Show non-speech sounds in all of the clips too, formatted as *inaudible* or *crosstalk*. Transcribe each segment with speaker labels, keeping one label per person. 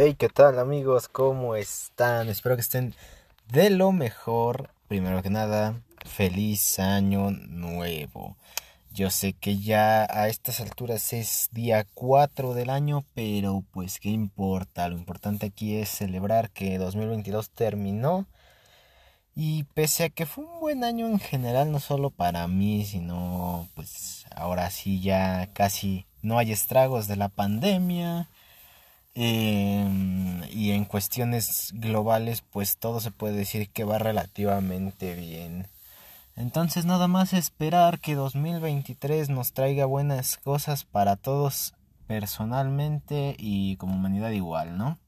Speaker 1: Hey, ¿qué tal amigos? ¿Cómo están? Espero que estén de lo mejor. Primero que nada, feliz año nuevo. Yo sé que ya a estas alturas es día 4 del año, pero pues qué importa. Lo importante aquí es celebrar que 2022 terminó. Y pese a que fue un buen año en general, no solo para mí, sino pues ahora sí ya casi no hay estragos de la pandemia Em, y en cuestiones globales, pues todo se puede decir que va relativamente bien. Entonces nada más esperar que 2023 nos traiga buenas cosas para todos personalmente y como humanidad igual, ¿no?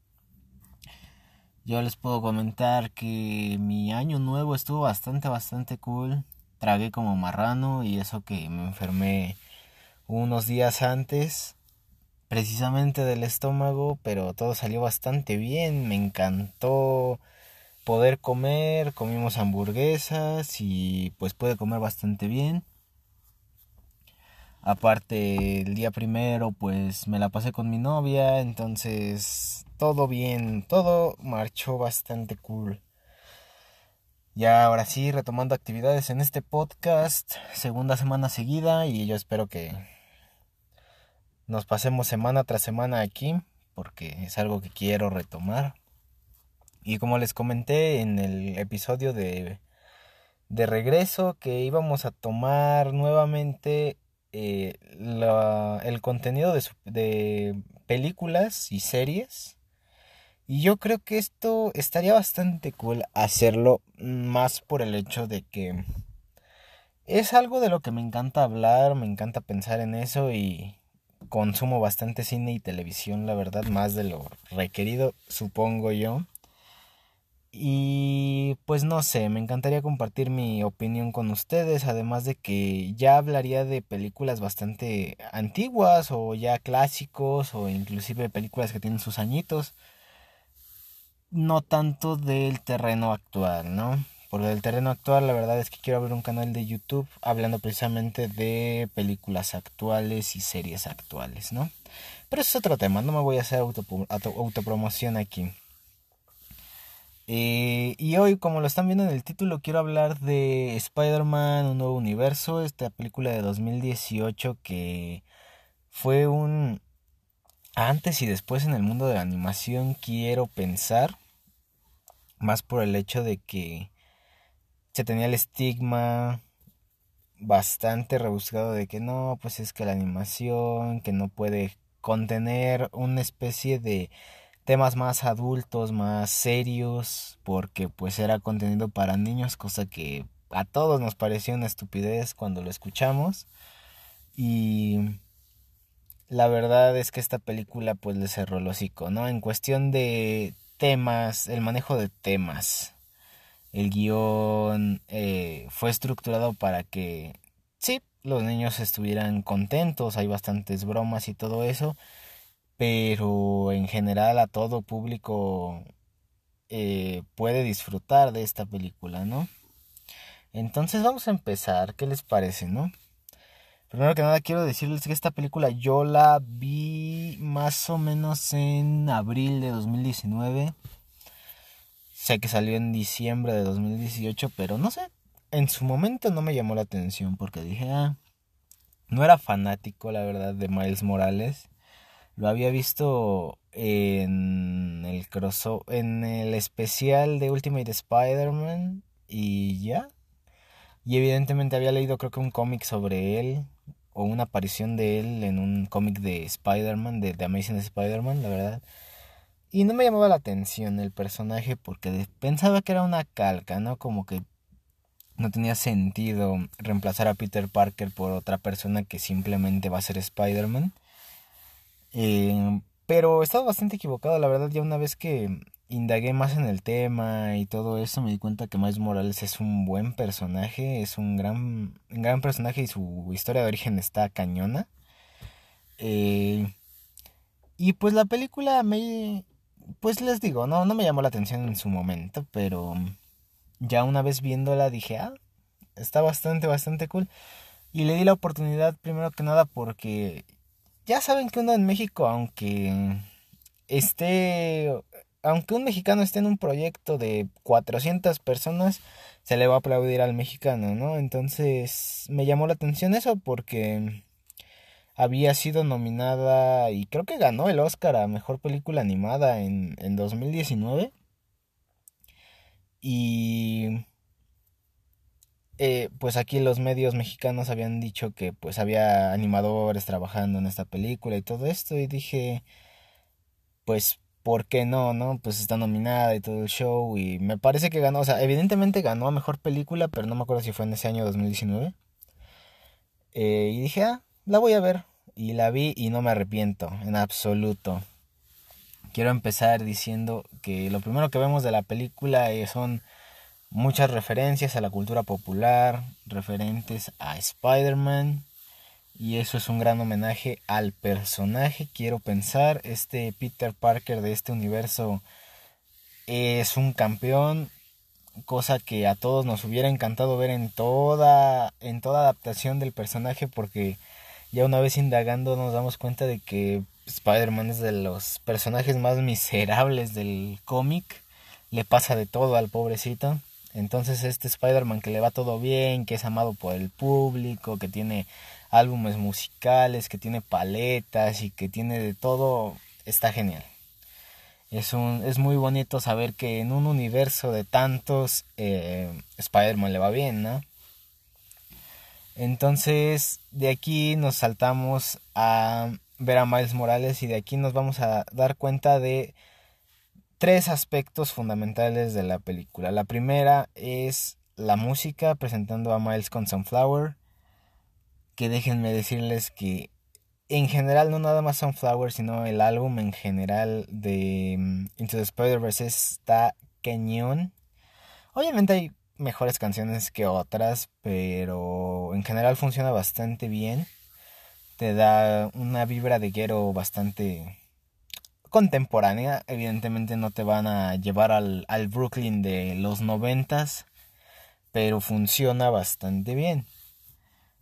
Speaker 1: Yo les puedo comentar que mi año nuevo estuvo bastante, bastante cool. Tragué como marrano y eso que me enfermé unos días antes precisamente del estómago, pero todo salió bastante bien, me encantó poder comer, comimos hamburguesas y pues pude comer bastante bien. Aparte, el día primero pues me la pasé con mi novia, entonces todo bien, todo marchó bastante cool. Ya ahora sí, retomando actividades en este podcast, segunda semana seguida y yo espero que nos pasemos semana tras semana aquí porque es algo que quiero retomar. Y como les comenté en el episodio de, de regreso que íbamos a tomar nuevamente eh, el contenido de, de películas y series. Y yo creo que esto estaría bastante cool hacerlo más por el hecho de que es algo de lo que me encanta hablar, me encanta pensar en eso y consumo bastante cine y televisión, la verdad, más de lo requerido, supongo yo. Y pues no sé, me encantaría compartir mi opinión con ustedes, además de que ya hablaría de películas bastante antiguas o ya clásicos o inclusive películas que tienen sus añitos, no tanto del terreno actual, ¿no? Por el terreno actual, la verdad es que quiero abrir un canal de YouTube hablando precisamente de películas actuales y series actuales, ¿no? Pero eso es otro tema, no me voy a hacer autopromoción aquí. Eh, y hoy, como lo están viendo en el título, quiero hablar de Spider-Man, un nuevo universo, esta película de 2018 que fue un antes y después en el mundo de la animación, quiero pensar, más por el hecho de que se tenía el estigma bastante rebuscado de que no, pues es que la animación, que no puede contener una especie de temas más adultos, más serios, porque pues era contenido para niños, cosa que a todos nos pareció una estupidez cuando lo escuchamos. Y la verdad es que esta película pues le cerró el hocico, ¿no? En cuestión de temas, el manejo de temas el guion eh, fue estructurado para que, sí, los niños estuvieran contentos, hay bastantes bromas y todo eso, pero en general a todo público eh, puede disfrutar de esta película, ¿no? Entonces vamos a empezar, ¿qué les parece, no? Primero que nada quiero decirles que esta película yo la vi más o menos en abril de 2019 Sé que salió en diciembre de 2018, pero no sé, en su momento no me llamó la atención porque dije, ah, no era fanático, la verdad, de Miles Morales. Lo había visto en el crossover, en el especial de Ultimate Spider-Man y ya. Y evidentemente había leído creo que un cómic sobre él o una aparición de él en un cómic de Spider-Man, de The Amazing Spider-Man, la verdad. Y no me llamaba la atención el personaje porque pensaba que era una calca, ¿no? Como que no tenía sentido reemplazar a Peter Parker por otra persona que simplemente va a ser Spider-Man. Eh, pero estaba bastante equivocado, la verdad, ya una vez que indagué más en el tema y todo eso, me di cuenta que Miles Morales es un buen personaje, es un gran, gran personaje y su historia de origen está cañona. Eh, y pues la película me, pues les digo, no, no me llamó la atención en su momento, pero ya una vez viéndola dije, ah, está bastante, bastante cool. Y le di la oportunidad primero que nada porque ya saben que uno en México, aunque esté, aunque un mexicano esté en un proyecto de 400 personas, se le va a aplaudir al mexicano, ¿no? Entonces me llamó la atención eso porque había sido nominada y creo que ganó el Oscar a Mejor Película Animada en, en 2019. Y eh, pues aquí los medios mexicanos habían dicho que pues había animadores trabajando en esta película y todo esto y dije pues ¿por qué no? ¿no? Pues está nominada y todo el show y me parece que ganó, o sea, evidentemente ganó a mejor película, pero no me acuerdo si fue en ese año 2019. Eh, y dije, ah, la voy a ver. Y la vi y no me arrepiento, en absoluto. Quiero empezar diciendo que lo primero que vemos de la película eh, son muchas referencias a la cultura popular, referentes a Spider-Man. Y eso es un gran homenaje al personaje, quiero pensar. Este Peter Parker de este universo es un campeón, cosa que a todos nos hubiera encantado ver en toda, en toda adaptación del personaje, porque ya una vez indagando nos damos cuenta de que Spider-Man es de los personajes más miserables del cómic. Le pasa de todo al pobrecito. Entonces este Spider-Man que le va todo bien, que es amado por el público, que tiene álbumes musicales, que tiene paletas y que tiene de todo, está genial. Es, un, es muy bonito saber que en un universo de tantos eh, Spider-Man le va bien, ¿no? Entonces de aquí nos saltamos a ver a Miles Morales y de aquí nos vamos a dar cuenta de tres aspectos fundamentales de la película. La primera es la música, presentando a Miles con Sunflower. Que déjenme decirles que en general, no nada más Sunflower, sino el álbum en general de mm, Into the Spider-Verse está cañón. Obviamente hay mejores canciones que otras, pero en general funciona bastante bien. Te da una vibra de guero bastante contemporánea. Evidentemente no te van a llevar al, Brooklyn de los noventas, pero funciona bastante bien.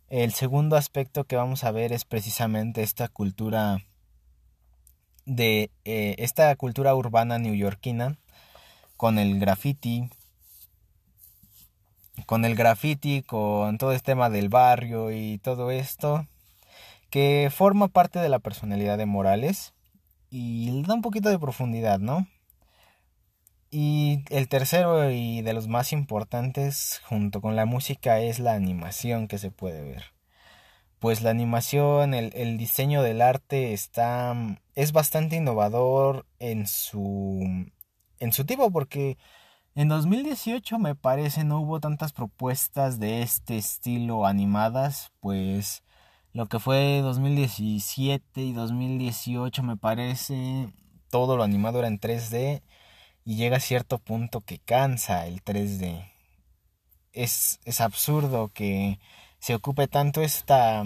Speaker 1: El segundo aspecto que vamos a ver es precisamente esta cultura de eh, esta cultura urbana neoyorquina con el graffiti con el graffiti con todo este tema del barrio y todo esto que forma parte de la personalidad de Morales y le da un poquito de profundidad, ¿no? Y el tercero y de los más importantes junto con la música es la animación que se puede ver. Pues la animación, el, el diseño del arte está es bastante innovador en su en su tipo porque en 2018 me parece no hubo tantas propuestas de este estilo animadas, pues lo que fue 2017 y 2018 me parece todo lo animado era en 3D y llega a cierto punto que cansa el 3D. Es, es absurdo que se ocupe tanto esta,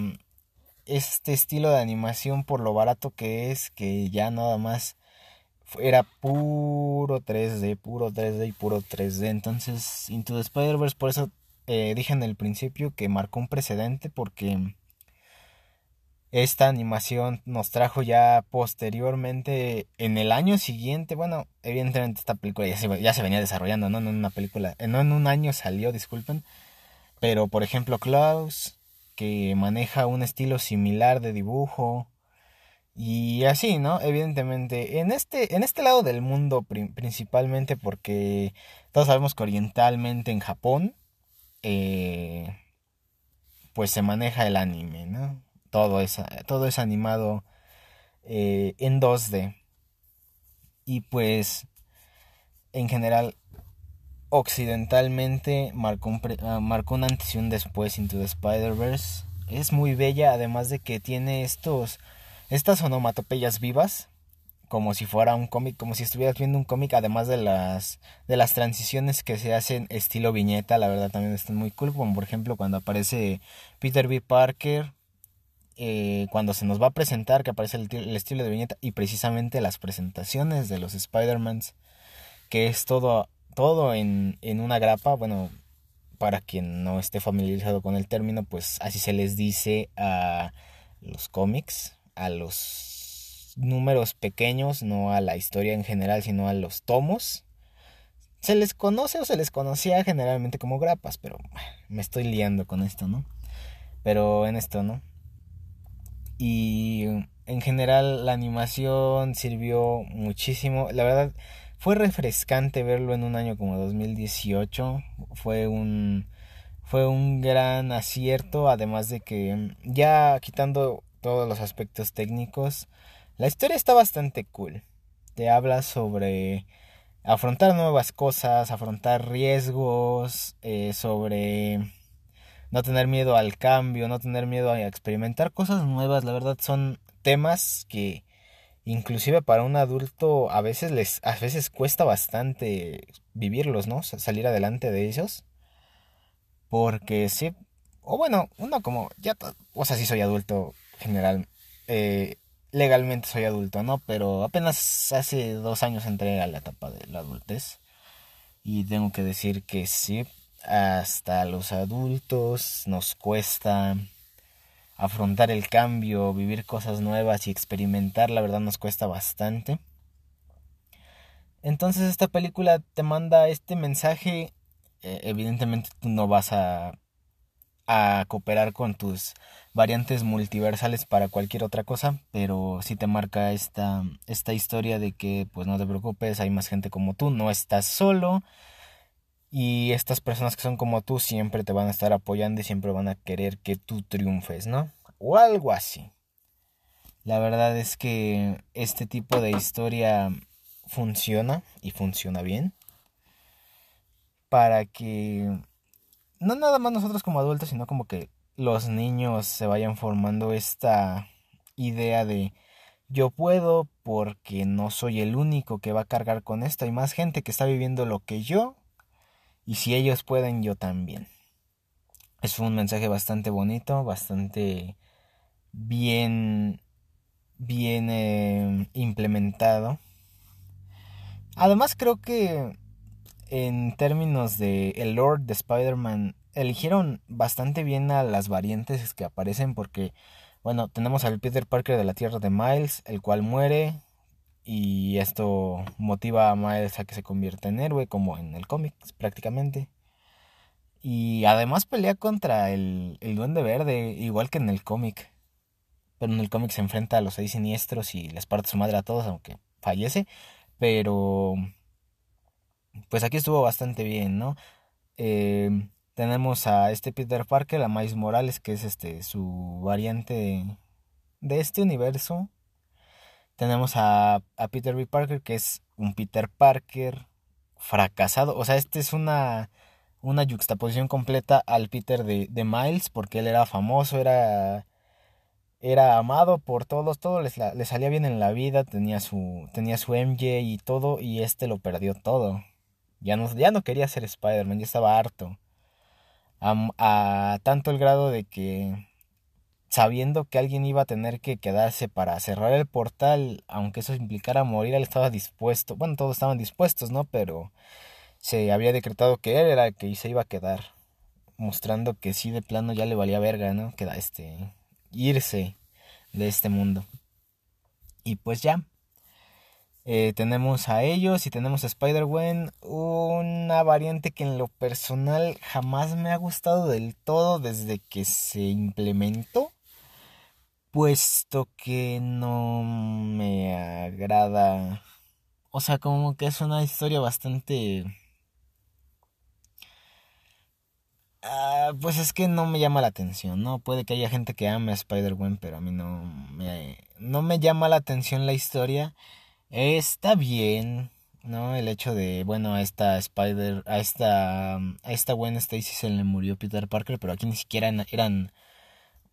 Speaker 1: este estilo de animación por lo barato que es que ya nada más era puro 3D, puro 3D y puro 3D. Entonces, Into the Spider-Verse, por eso eh, dije en el principio que marcó un precedente porque esta animación nos trajo ya posteriormente, en el año siguiente, bueno, evidentemente esta película ya se, venía desarrollando, ¿no? en una película, no en un año salió, disculpen, pero por ejemplo Klaus, que maneja un estilo similar de dibujo, y así, ¿no? Evidentemente, en este, en este lado del mundo principalmente porque todos sabemos que orientalmente en Japón, eh, pues se maneja el anime, ¿no? todo es, todo es animado eh, en 2D. Y pues, en general, occidentalmente marcó un, marcó un antes y un después Into the Spider-Verse. Es muy bella, además de que tiene estos, estas onomatopeyas vivas, como si fuera un cómic, como si estuvieras viendo un cómic, además de las, de las transiciones que se hacen estilo viñeta, la verdad también están muy cool, como por ejemplo cuando aparece Peter B. Parker eh, cuando se nos va a presentar, que aparece el, estilo de viñeta y precisamente las presentaciones de los Spider-Mans, que es todo, todo en, en una grapa, bueno, para quien no esté familiarizado con el término, pues así se les dice a los cómics, a los números pequeños, no a la historia en general, sino a los tomos. Se les conoce o se les conocía generalmente como grapas, pero me estoy liando con esto, ¿no? Pero en esto, ¿no? Y en general la animación sirvió muchísimo. La verdad, fue refrescante verlo en un año como 2018. Fue un fue un gran acierto, además de que ya quitando todos los aspectos técnicos, la historia está bastante cool. Te habla sobre afrontar nuevas cosas, afrontar riesgos, eh, sobre no tener miedo al cambio, no tener miedo a experimentar cosas nuevas. La verdad son temas que inclusive para un adulto a veces les a veces cuesta bastante vivirlos, ¿no? Salir adelante de ellos. Porque sí, o bueno, uno como ya, o sea, sí soy adulto general, eh, legalmente soy adulto, ¿no? Pero apenas hace dos años entré a la etapa de la adultez y tengo que decir que sí, hasta los adultos nos cuesta afrontar el cambio, vivir cosas nuevas y experimentar, la verdad nos cuesta bastante. Entonces esta película te manda este mensaje eh, evidentemente tú no vas a, a cooperar con tus variantes multiversales para cualquier otra cosa, pero sí te marca esta, esta historia de que pues no te preocupes, hay más gente como tú, no estás solo y estas personas que son como tú siempre te van a estar apoyando y siempre van a querer que tú triunfes, ¿no? O algo así. La verdad es que este tipo de historia funciona y funciona bien para que no nada más nosotros como adultos, sino como que los niños se vayan formando esta idea de yo puedo porque no soy el único que va a cargar con esto, hay más gente que está viviendo lo que yo y si ellos pueden, yo también. Es un mensaje bastante bonito, bastante bien bien eh, implementado. Además creo que en términos de el Lord de Spider-Man, eligieron bastante bien a las variantes que aparecen porque, bueno, tenemos al Peter Parker de la Tierra de Miles, el cual muere y esto motiva a Miles a que se convierta en héroe, como en el cómic prácticamente. Y además pelea contra el, el Duende Verde, igual que en el cómic. Pero en el cómic se enfrenta a los seis siniestros y les parte su madre a todos, aunque fallece. Pero pues aquí estuvo bastante bien, ¿no? Eh, tenemos a este Peter Parker, a Miles Morales, que es este su variante de, este universo. Tenemos a, a, Peter B. Parker, que es un Peter Parker fracasado. O sea, este es una, una juxtaposición completa al Peter de, de Miles, porque él era famoso, era era amado por todos, todo le salía bien en la vida, tenía su, tenía su MJ y todo, y este lo perdió todo. Ya no, ya no quería ser Spider-Man, ya estaba harto. A, tanto el grado de que sabiendo que alguien iba a tener que quedarse para cerrar el portal, aunque eso implicara morir, él estaba dispuesto. Bueno, todos estaban dispuestos, ¿no? Pero se había decretado que él era el que se iba a quedar, mostrando que sí de plano ya le valía verga, ¿no? Queda este irse de este mundo. Y pues ya, eh, tenemos a ellos y tenemos a Spider-Gwen, una variante que en lo personal jamás me ha gustado del todo desde que se implementó, puesto que no me agrada. O sea, como que es una historia bastante... Ah, pues es que no me llama la atención, ¿no? Puede que haya gente que ame a Spider-Gwen, pero a mí no me, no me llama la atención la historia. Está bien, ¿no? El hecho de, bueno, a esta Spider, a esta, a esta Gwen Stacy se le murió Peter Parker, pero aquí ni siquiera eran,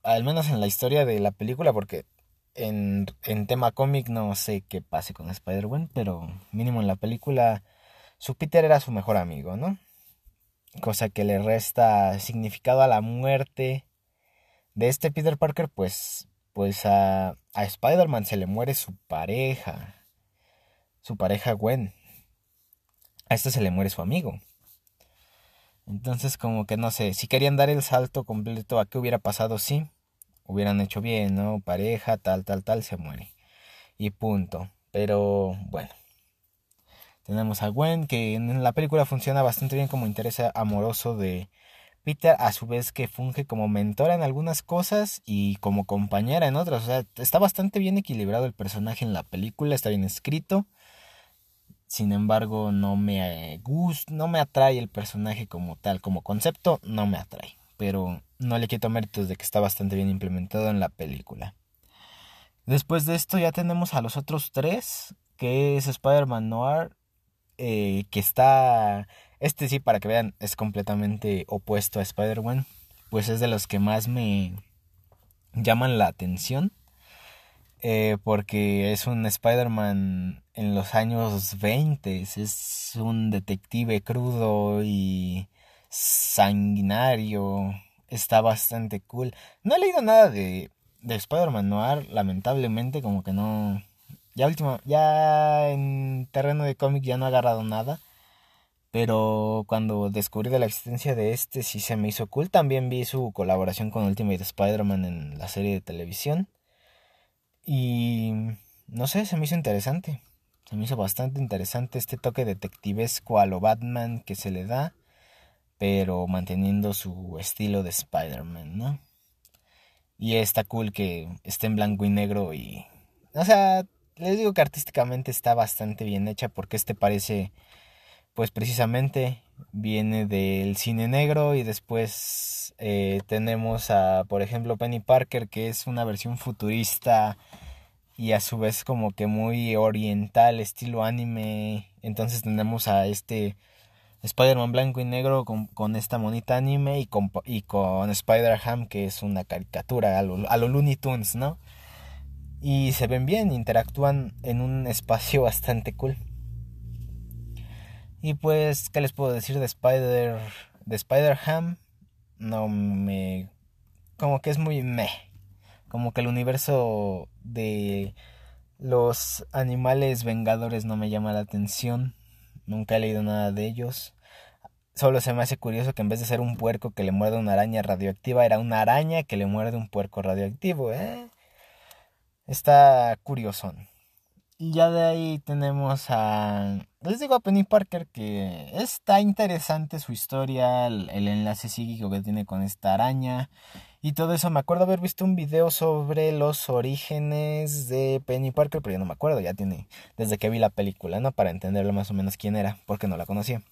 Speaker 1: al menos en la historia de la película, porque en, en tema cómic no sé qué pase con Spider-Gwen, pero mínimo en la película su Peter era su mejor amigo, ¿no? Cosa que le resta significado a la muerte de este Peter Parker, pues, pues a, a Spider-Man se le muere su pareja su pareja Gwen. A este se le muere su amigo. Entonces como que no sé, si querían dar el salto completo a qué hubiera pasado si hubieran hecho bien, ¿no? Pareja, tal, tal, tal, se muere. y punto. Pero bueno. Tenemos a Gwen, que en la película funciona bastante bien como interés amoroso de Peter, a su vez que funge como mentora en algunas cosas y como compañera en otras. O sea, está bastante bien equilibrado el personaje en la película, está bien escrito. Sin embargo, no me gusta, no me atrae el personaje como tal, como concepto, no me atrae. Pero no le quito méritos de que está bastante bien implementado en la película. Después de esto ya tenemos a los otros tres, que es Spider-Man Noir, eh, que está, este sí, para que vean, es completamente opuesto a Spider-Man, pues es de los que más me llaman la atención, eh, porque es un Spider-Man en los años 20, es un detective crudo y sanguinario, está bastante cool. No he leído nada de, de Spider-Man Noir, lamentablemente, como que no ya último, ya en terreno de cómic ya no ha agarrado nada. Pero cuando descubrí de la existencia de este sí se me hizo cool. También vi su colaboración con Ultimate Spider-Man en la serie de televisión. Y no sé, se me hizo interesante. Se me hizo bastante interesante este toque detectivesco a lo Batman que se le da. Pero manteniendo su estilo de Spider-Man, ¿no? Y está cool que esté en blanco y negro y... O sea, les digo que artísticamente está bastante bien hecha porque este parece, pues precisamente viene del cine negro y después eh, tenemos a, por ejemplo, Penny Parker que es una versión futurista y a su vez como que muy oriental, estilo anime. Entonces tenemos a este Spider-Man blanco y negro con, con, esta monita anime y con, y con Spider-Ham que es una caricatura a lo, a lo Looney Tunes, ¿no? y se ven bien, interactúan en un espacio *laughs* bastante cool. Y pues, ¿qué les puedo decir de Spider de Spider-Ham? No me como que es muy meh. Como que el universo de los animales vengadores no me llama la atención. Nunca he leído nada de ellos. Solo se me hace curioso que en vez de ser un puerco que le muerde una araña radioactiva, era una araña que le muerde un puerco radioactivo, ¿eh? Está curioso. Y ya de ahí tenemos a... Les digo a Penny Parker que está interesante su historia, el, enlace psíquico que tiene con esta araña y todo eso. Me acuerdo haber visto un video sobre los orígenes de Penny Parker, pero ya no me acuerdo, ya tiene desde que vi la película, ¿no? Para entenderlo más o menos quién era, porque no la conocía.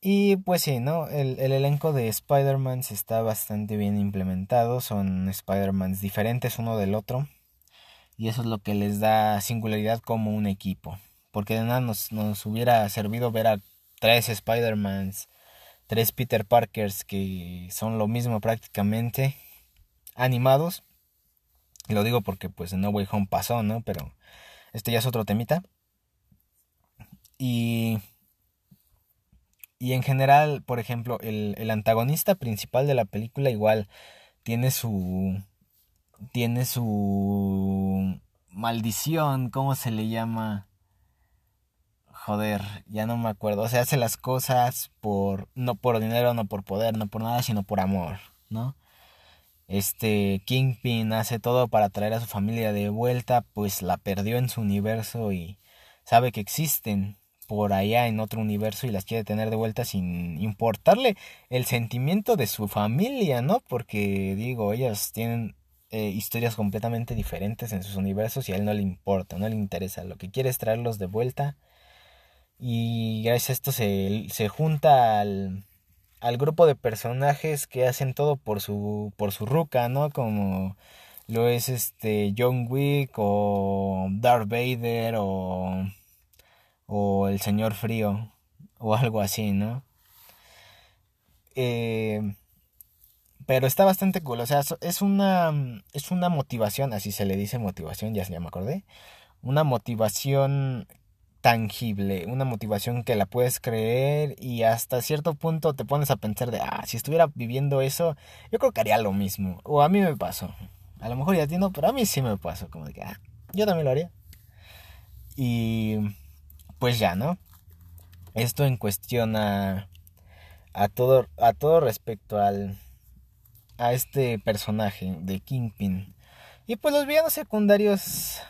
Speaker 1: Y pues sí, ¿no? El, elenco de Spider-Man está bastante bien implementado. Son Spider-Mans diferentes uno del otro. Y eso es lo que les da singularidad como un equipo. Porque de nada nos, nos hubiera servido ver a tres Spider-Mans, tres Peter Parkers que son lo mismo prácticamente, animados. Y lo digo porque pues en No Way Home pasó, ¿no? Pero este ya es otro temita. Y y en general, por ejemplo, el, el antagonista principal de la película igual tiene su. Tiene su maldición, ¿cómo se le llama? Joder, ya no me acuerdo. O sea, hace las cosas por. no por dinero, no por poder, no por nada, sino por amor, ¿no? Este Kingpin hace todo para traer a su familia de vuelta, pues la perdió en su universo y sabe que existen, por allá en otro universo y las quiere tener de vuelta sin importarle el sentimiento de su familia, ¿no? Porque digo, ellas tienen eh, historias completamente diferentes en sus universos y a él no le importa, no le interesa. Lo que quiere es traerlos de vuelta y gracias a esto se, se junta al, al grupo de personajes que hacen todo por su, por su ruca, ¿no? Como lo es este John Wick o Darth Vader o o el señor frío o algo así, ¿no? Eh, pero está bastante cool, o sea, es una, es una motivación, así se le dice motivación, ya, ya me acordé, una motivación tangible, una motivación que la puedes creer y hasta cierto punto te pones a pensar de, ah, si estuviera viviendo eso, yo creo que haría lo mismo, o a mí me pasó, a lo mejor ya entiendo, pero a mí sí me pasó, como de que, ah, yo también lo haría. Y pues ya, ¿no? Esto en cuestión a, a todo a todo respecto al a este personaje de Kingpin. Y pues los villanos secundarios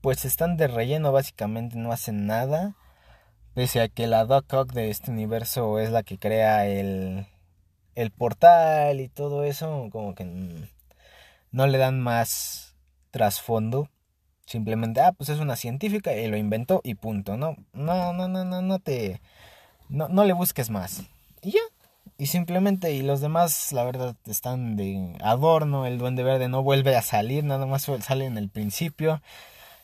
Speaker 1: pues están de relleno básicamente, no hacen nada. Pese a que la Doc Ock de este universo es la que crea el, el portal y todo eso, como que no le dan más trasfondo. Simplemente, ah, pues es una científica y lo inventó y punto, ¿no? No, no, no, no, no te... No, no le busques más. Y ya. Y simplemente, y los demás, la verdad, están de adorno. El duende verde no vuelve a salir, nada más sale en el principio.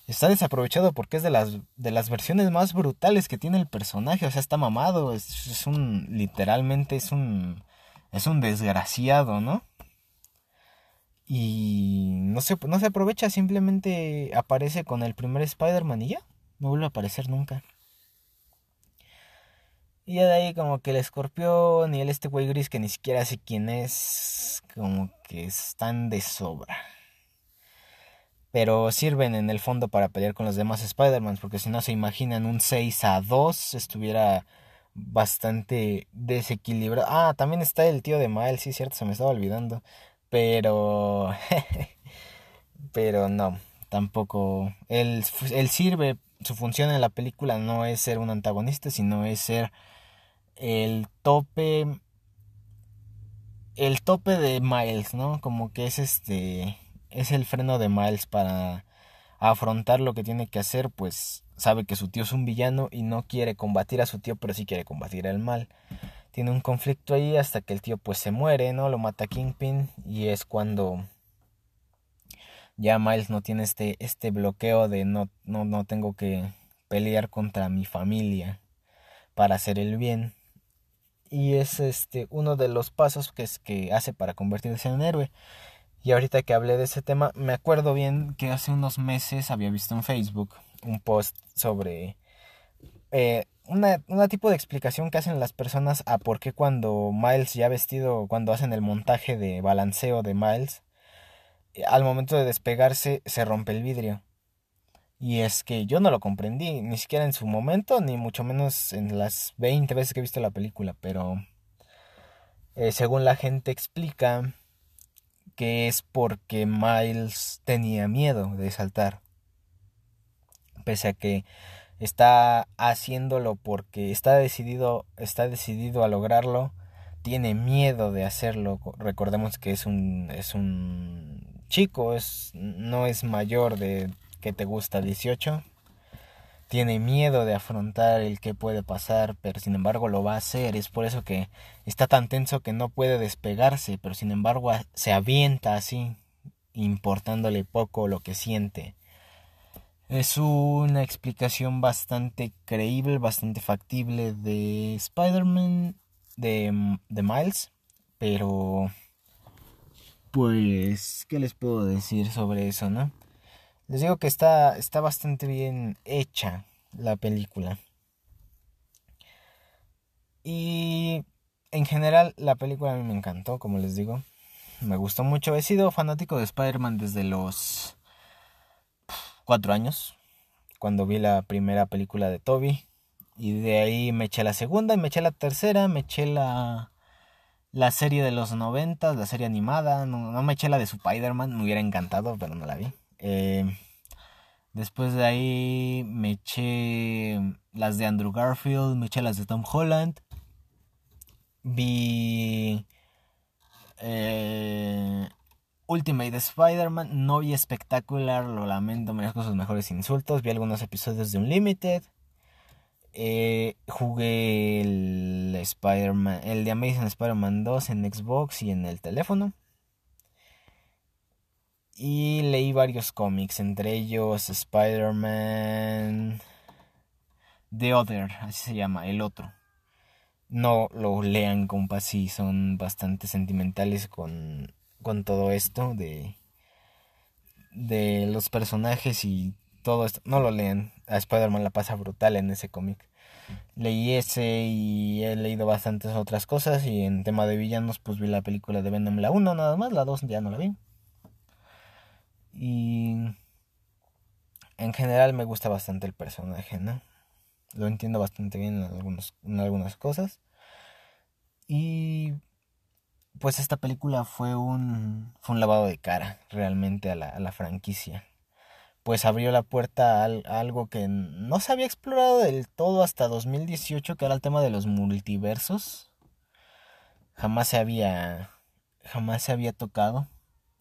Speaker 1: Está desaprovechado porque es de las, de las versiones más brutales que tiene el personaje. O sea, está mamado. Es, un. Literalmente es un. Es un desgraciado, ¿no? Y no se, no se aprovecha, simplemente aparece con el primer Spider-Man y ya. No vuelve a aparecer nunca. Y ya de ahí como que el escorpión y el este güey gris que ni siquiera sé quién es, como que están de sobra. Pero sirven en el fondo para pelear con los demás Spider-Man, porque si no se imaginan un 6 a 2 estuviera bastante desequilibrado. Ah, también está el tío de Miles, sí, cierto, se me estaba olvidando. Pero... *laughs* pero no, tampoco... Él, él sirve, su función en la película no es ser un antagonista, sino es ser el tope... El tope de Miles, ¿no? Como que es este... Es el freno de Miles para afrontar lo que tiene que hacer, pues sabe que su tío es un villano y no quiere combatir a su tío, pero sí quiere combatir el mal tiene un conflicto ahí hasta que el tío pues se muere, ¿no? Lo mata Kingpin y es cuando ya Miles no tiene este, este bloqueo de no, no, no tengo que pelear contra mi familia para hacer el bien. Y es este uno de los pasos que, es, que hace para convertirse en héroe. Y ahorita que hablé de ese tema, me acuerdo bien que hace unos meses había visto en Facebook un post sobre eh, una, una, tipo de explicación que hacen las personas a por qué cuando Miles ya vestido, cuando hacen el montaje de balanceo de Miles, eh, al momento de despegarse se rompe el vidrio. Y es que yo no lo comprendí, ni siquiera en su momento, ni mucho menos en las 20 veces que he visto la película, pero eh, según la gente explica que es porque Miles tenía miedo de saltar. Pese a que está haciéndolo porque está decidido, está decidido a lograrlo, tiene miedo de hacerlo. Recordemos que es un, es un chico, es, no es mayor de que te gusta 18. Tiene miedo de afrontar el que puede pasar, pero sin embargo lo va a hacer. Es por eso que está tan tenso que no puede despegarse, pero sin embargo se avienta así, importándole poco lo que siente. Es una explicación bastante creíble, bastante factible de Spider-Man, de, de Miles, pero... Pues, ¿qué les puedo decir sobre eso, no? Les digo que está, está bastante bien hecha la película. Y en general la película a mí me encantó, como les digo. Me gustó mucho. He sido fanático de Spider-Man desde los cuatro años, cuando vi la primera película de Toby. Y de ahí me eché la segunda, me eché la tercera, me eché la, la serie de los noventas, la serie animada. No, me eché la de Spider-Man, me hubiera encantado, pero no la vi. Eh, después de ahí me eché las de Andrew Garfield, me eché las de Tom Holland. Vi eh, Ultimate Spider-Man, no vi espectacular, lo lamento, merezco sus mejores insultos. Vi algunos episodios de Unlimited. Eh, jugué el Spider-Man, el de Amazing Spider-Man 2 en Xbox y en el teléfono. Y leí varios cómics, entre ellos Spider-Man The Other, así se llama, el otro. No lo lean, compas, sí, son bastante sentimentales con con todo esto de de los personajes y todo esto. No lo lean. A Spider-Man la pasa brutal en ese cómic. Leí ese y he leído bastantes otras cosas. Y en tema de villanos, pues vi la película de Venom la 1 nada más. La 2 ya no la vi. Y en general me gusta bastante el personaje, ¿no? Lo entiendo bastante bien en, algunos, en algunas cosas. Y pues esta película fue un, fue un lavado de cara realmente a la, a la franquicia. Pues abrió la puerta a, algo que no se había explorado del todo hasta 2018, que era el tema de los multiversos. Jamás se había, jamás se había tocado,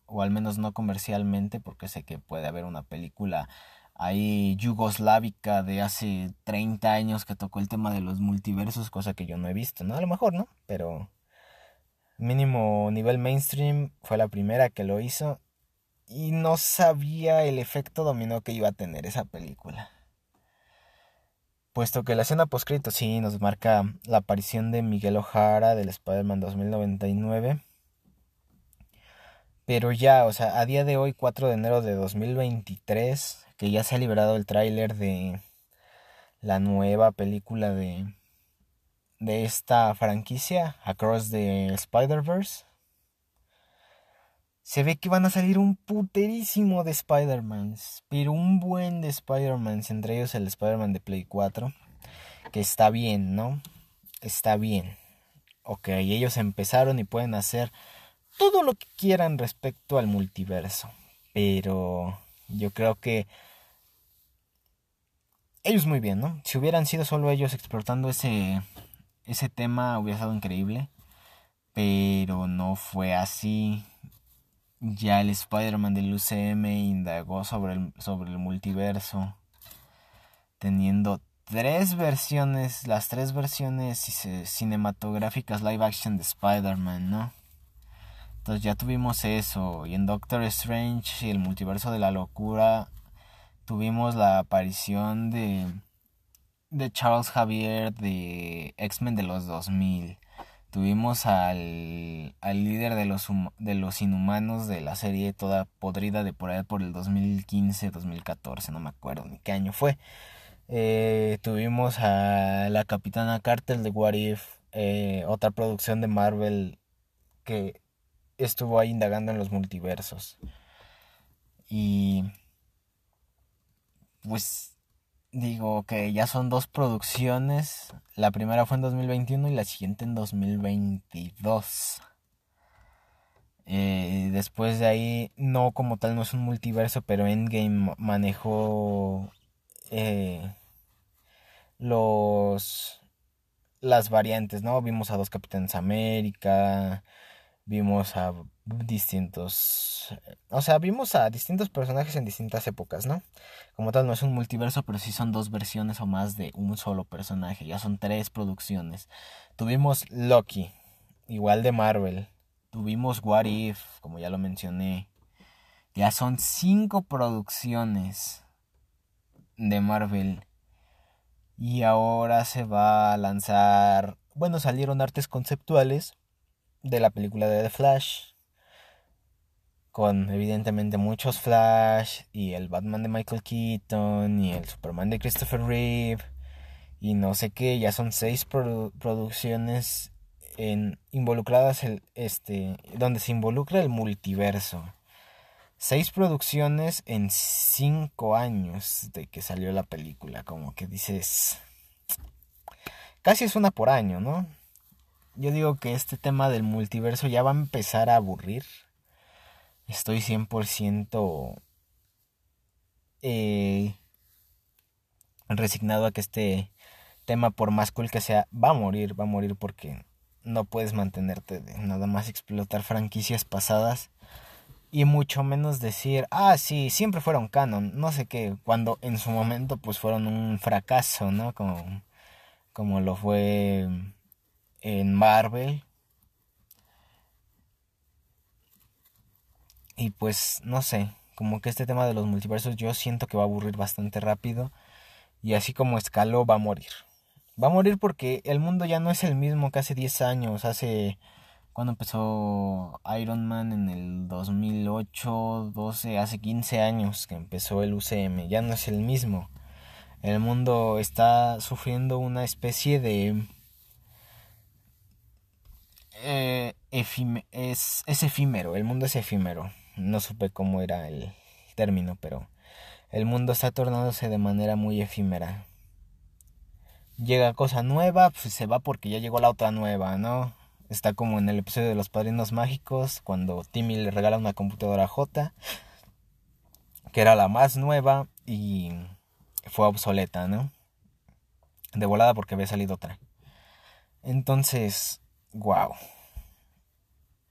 Speaker 1: o al menos no comercialmente, porque sé que puede haber una película ahí yugoslávica de hace 30 años que tocó el tema de los multiversos, cosa que yo no he visto, ¿no? A lo mejor, ¿no? Pero mínimo nivel mainstream fue la primera que lo hizo y no sabía el efecto dominó que iba a tener esa película. Puesto que la escena poscrito sí nos marca la aparición de Miguel O'Hara del Spider-Man 2099. Pero ya, o sea, a día de hoy, 4 de enero de 2023, que ya se ha liberado el tráiler de la nueva película de de esta franquicia, Across the Spider-Verse, se ve que van a salir un puterísimo de Spider-Man, pero un buen de Spider-Man, entre ellos el Spider-Man de Play 4, que está bien, ¿no? Está bien. Ok, ellos empezaron y pueden hacer todo lo que quieran respecto al multiverso, pero yo creo que ellos muy bien, ¿no? Si hubieran sido solo ellos explotando ese ese tema hubiera estado increíble, pero no fue así. Ya el Spider-Man del UCM indagó sobre el, sobre el multiverso, teniendo tres versiones, las tres versiones cinematográficas live action de Spider-Man, ¿no? Entonces ya tuvimos eso, y en Doctor Strange y el multiverso de la locura tuvimos la aparición de de Charles Javier de X-Men de los 2000. Tuvimos al, al líder de los, de los inhumanos de la serie toda podrida de por ahí por el 2015, 2014, no me acuerdo ni qué año fue. Eh, tuvimos a la Capitana Carter de What If, eh, otra producción de Marvel que estuvo ahí indagando en los multiversos. Y pues digo que ya son dos producciones. La primera fue en 2021 y la siguiente en 2022. Eh, después de ahí, no como tal, no es un multiverso, pero Endgame manejó eh, los las variantes, ¿no? Vimos a dos Capitanes América, vimos a distintos, o sea, vimos a distintos personajes en distintas épocas, ¿no? Como tal no es un multiverso, pero sí son dos versiones o más de un solo personaje, ya son tres producciones. Tuvimos Loki, igual de Marvel. Tuvimos What If, como ya lo mencioné. Ya son cinco producciones de Marvel. Y ahora se va a lanzar, bueno, salieron artes conceptuales de la película de The Flash. Con evidentemente muchos Flash y el Batman de Michael Keaton y el Superman de Christopher Reeve y no sé qué, ya son seis producciones en, involucradas el, este, donde se involucra el multiverso. Seis producciones en cinco años de que salió la película, como que dices, casi es una por año, ¿no? Yo digo que este tema del multiverso ya va a empezar a aburrir. Estoy 100% eh, resignado a que este tema, por más cool que sea, va a morir, va a morir porque no puedes mantenerte de nada más explotar franquicias pasadas y mucho menos decir, ah, sí, siempre fueron canon, no sé qué, cuando en su momento pues fueron un fracaso, ¿no? Como, como lo fue en Marvel. Y pues no sé, como que este tema de los multiversos yo siento que va a aburrir bastante rápido. Y así como escaló, va a morir. Va a morir porque el mundo ya no es el mismo que hace 10 años. Hace. Cuando empezó Iron Man en el 2008, 12, hace 15 años que empezó el UCM. Ya no es el mismo. El mundo está sufriendo una especie de eh, es, efímero, el mundo es efímero. No supe cómo era el término, pero el mundo está tornándose de manera muy efímera. Llega cosa nueva, pues se va porque ya llegó la otra nueva, ¿no? Está como en el episodio de Los Padrinos Mágicos, cuando Timmy le regala una computadora J, que era la más nueva y fue obsoleta, ¿no? De volada porque había salido otra. Entonces, wow.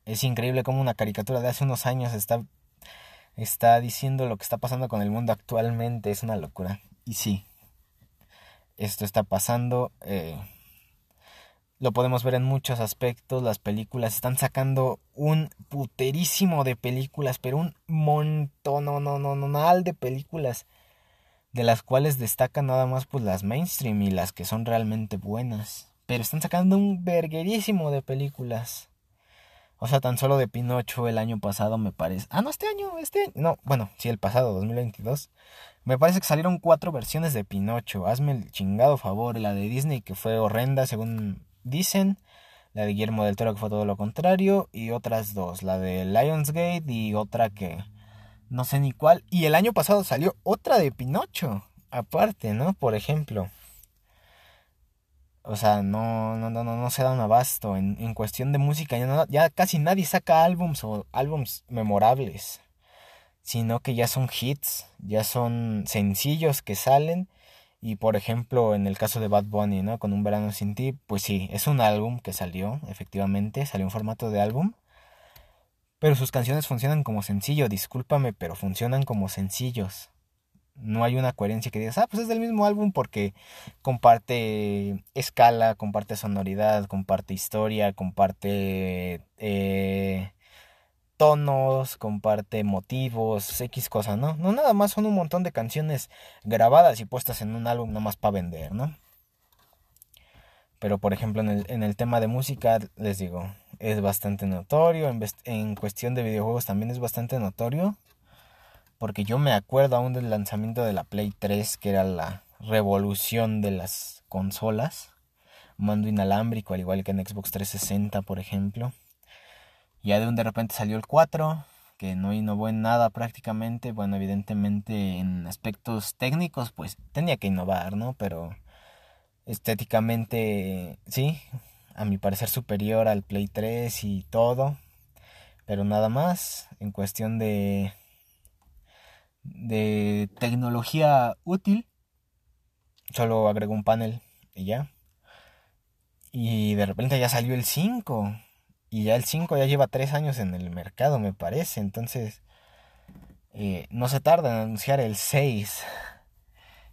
Speaker 1: Es increíble cómo una caricatura de hace unos años está, está diciendo lo que está pasando con el mundo actualmente. Es una locura. Y sí, esto está pasando. Eh, lo podemos ver en muchos aspectos. Las películas están sacando un puterísimo de películas, pero un montón, no, no, no, no, de películas. De las cuales destacan nada más pues las mainstream y las que son realmente buenas. Pero están sacando un verguerísimo de películas. O sea, tan solo de Pinocho el año pasado me parece. Ah, no, este año, este. No, bueno, sí, el pasado, 2022. Me parece que salieron cuatro versiones de Pinocho. Hazme el chingado favor. La de Disney, que fue horrenda, según dicen. La de Guillermo del Toro, que fue todo lo contrario. Y otras dos. La de Lionsgate y otra que. No sé ni cuál. Y el año pasado salió otra de Pinocho. Aparte, ¿no? Por ejemplo. O sea, no, no, no, no, se da un abasto. En, en cuestión de música, ya, ya casi nadie saca álbums o álbums memorables. Sino que ya son hits, ya son sencillos que salen. Y por ejemplo, en el caso de Bad Bunny, ¿no? Con Un Verano Sin Ti, pues sí, es un álbum que salió, efectivamente, salió en formato de álbum. Pero sus canciones funcionan como sencillo, discúlpame, pero funcionan como sencillos no hay una coherencia que digas, ah, pues es del mismo álbum porque comparte escala, comparte sonoridad, comparte historia, comparte eh, tonos, comparte motivos, X cosas, ¿no? No, nada más son un montón de canciones grabadas y puestas en un álbum nada más para vender, ¿no? Pero por ejemplo en el, en el tema de música, les digo, es bastante notorio, en cuestión de videojuegos también es bastante notorio porque yo me acuerdo aún del lanzamiento de la Play 3, que era la revolución de las consolas. Mando inalámbrico, al igual que en Xbox 360, por ejemplo. Ya de un de repente salió el 4, que no innovó en nada prácticamente. Bueno, evidentemente en aspectos técnicos, pues tenía que innovar, ¿no? Pero estéticamente, sí, a mi parecer superior al Play 3 y todo. Pero nada más, en cuestión de de tecnología útil. Solo agregó un panel y ya. Y de repente ya salió el 5. Y ya el 5 ya lleva 3 años en el mercado, me parece. Entonces, eh, no se tarda en anunciar el 6.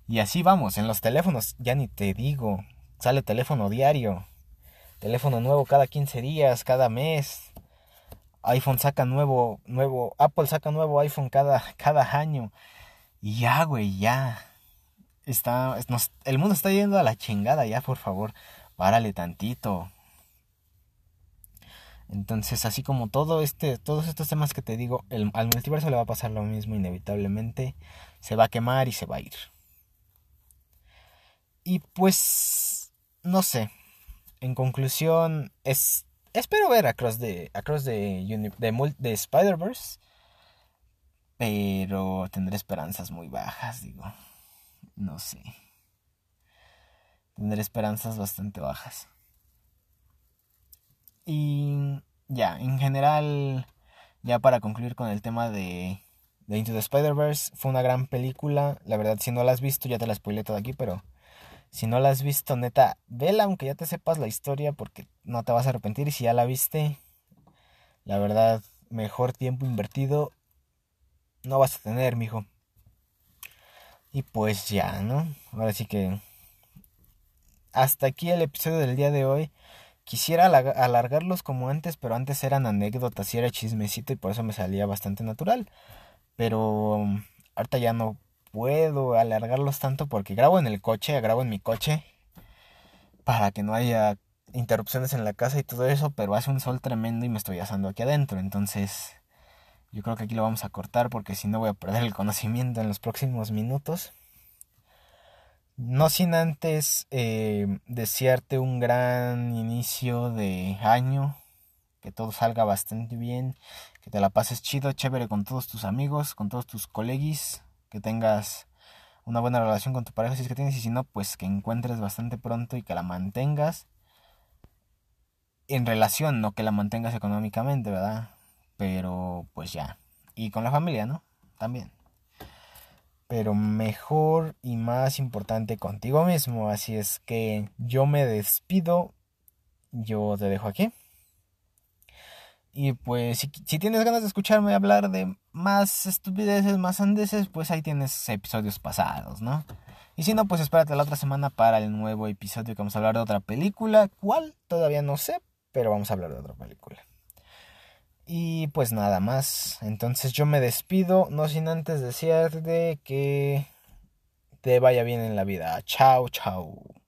Speaker 1: Y así vamos, en los teléfonos, ya ni te digo. Sale teléfono diario. Teléfono nuevo cada 15 días, cada mes iPhone saca nuevo, nuevo, Apple saca nuevo iPhone cada, cada año. Y ya, güey, ya. Está, el mundo está yendo a la chingada, ya, por favor, párale tantito. Entonces, así como todo este, todos estos temas que te digo, al multiverso le va a pasar lo mismo inevitablemente. Se va a quemar y se va a ir. Y pues, no sé. En conclusión, es espero ver Across the, Across the, de, de Spider-Verse. Pero tendré esperanzas muy bajas, digo. No sé. Tendré esperanzas bastante bajas. Y ya, en general, ya para concluir con el tema de, de Into the Spider-Verse, fue una gran película. La verdad, si no la has visto, ya te la spoilé todo aquí, pero si no la has visto, neta, vela aunque ya te sepas la historia porque no te vas a arrepentir. Y si ya la viste, la verdad, mejor tiempo invertido no vas a tener, mijo. Y pues ya, ¿no? Ahora sí que... Hasta aquí el episodio del día de hoy. Quisiera alargarlos como antes, pero antes eran anécdotas y era chismecito y por eso me salía bastante natural. Pero ahorita ya no puedo alargarlos tanto porque grabo en el coche, grabo en mi coche para que no haya interrupciones en la casa y todo eso, pero hace un sol tremendo y me estoy asando aquí adentro, entonces yo creo que aquí lo vamos a cortar porque si no voy a perder el conocimiento en los próximos minutos. No sin antes eh, desearte un gran inicio de año, que todo salga bastante bien, que te la pases chido, chévere con todos tus amigos, con todos tus colegis, que tengas una buena relación con tu pareja si es que tienes y si no, pues que encuentres bastante pronto y que la mantengas. en relación, no que la mantengas económicamente, ¿verdad? Pero pues ya. Y con la familia, ¿no? También. Pero mejor y más importante contigo mismo. Así es que yo me despido. Yo te dejo aquí. Y pues si, tienes ganas de escucharme hablar de más estupideces, más andeses, pues ahí tienes episodios pasados, ¿no? Y si no, pues espérate la otra semana para el nuevo episodio que vamos a hablar de otra película. ¿Cuál? Todavía no sé, pero vamos a hablar de otra película. Y pues nada más. Entonces yo me despido, no sin antes desearte que te vaya bien en la vida. Chao, chao.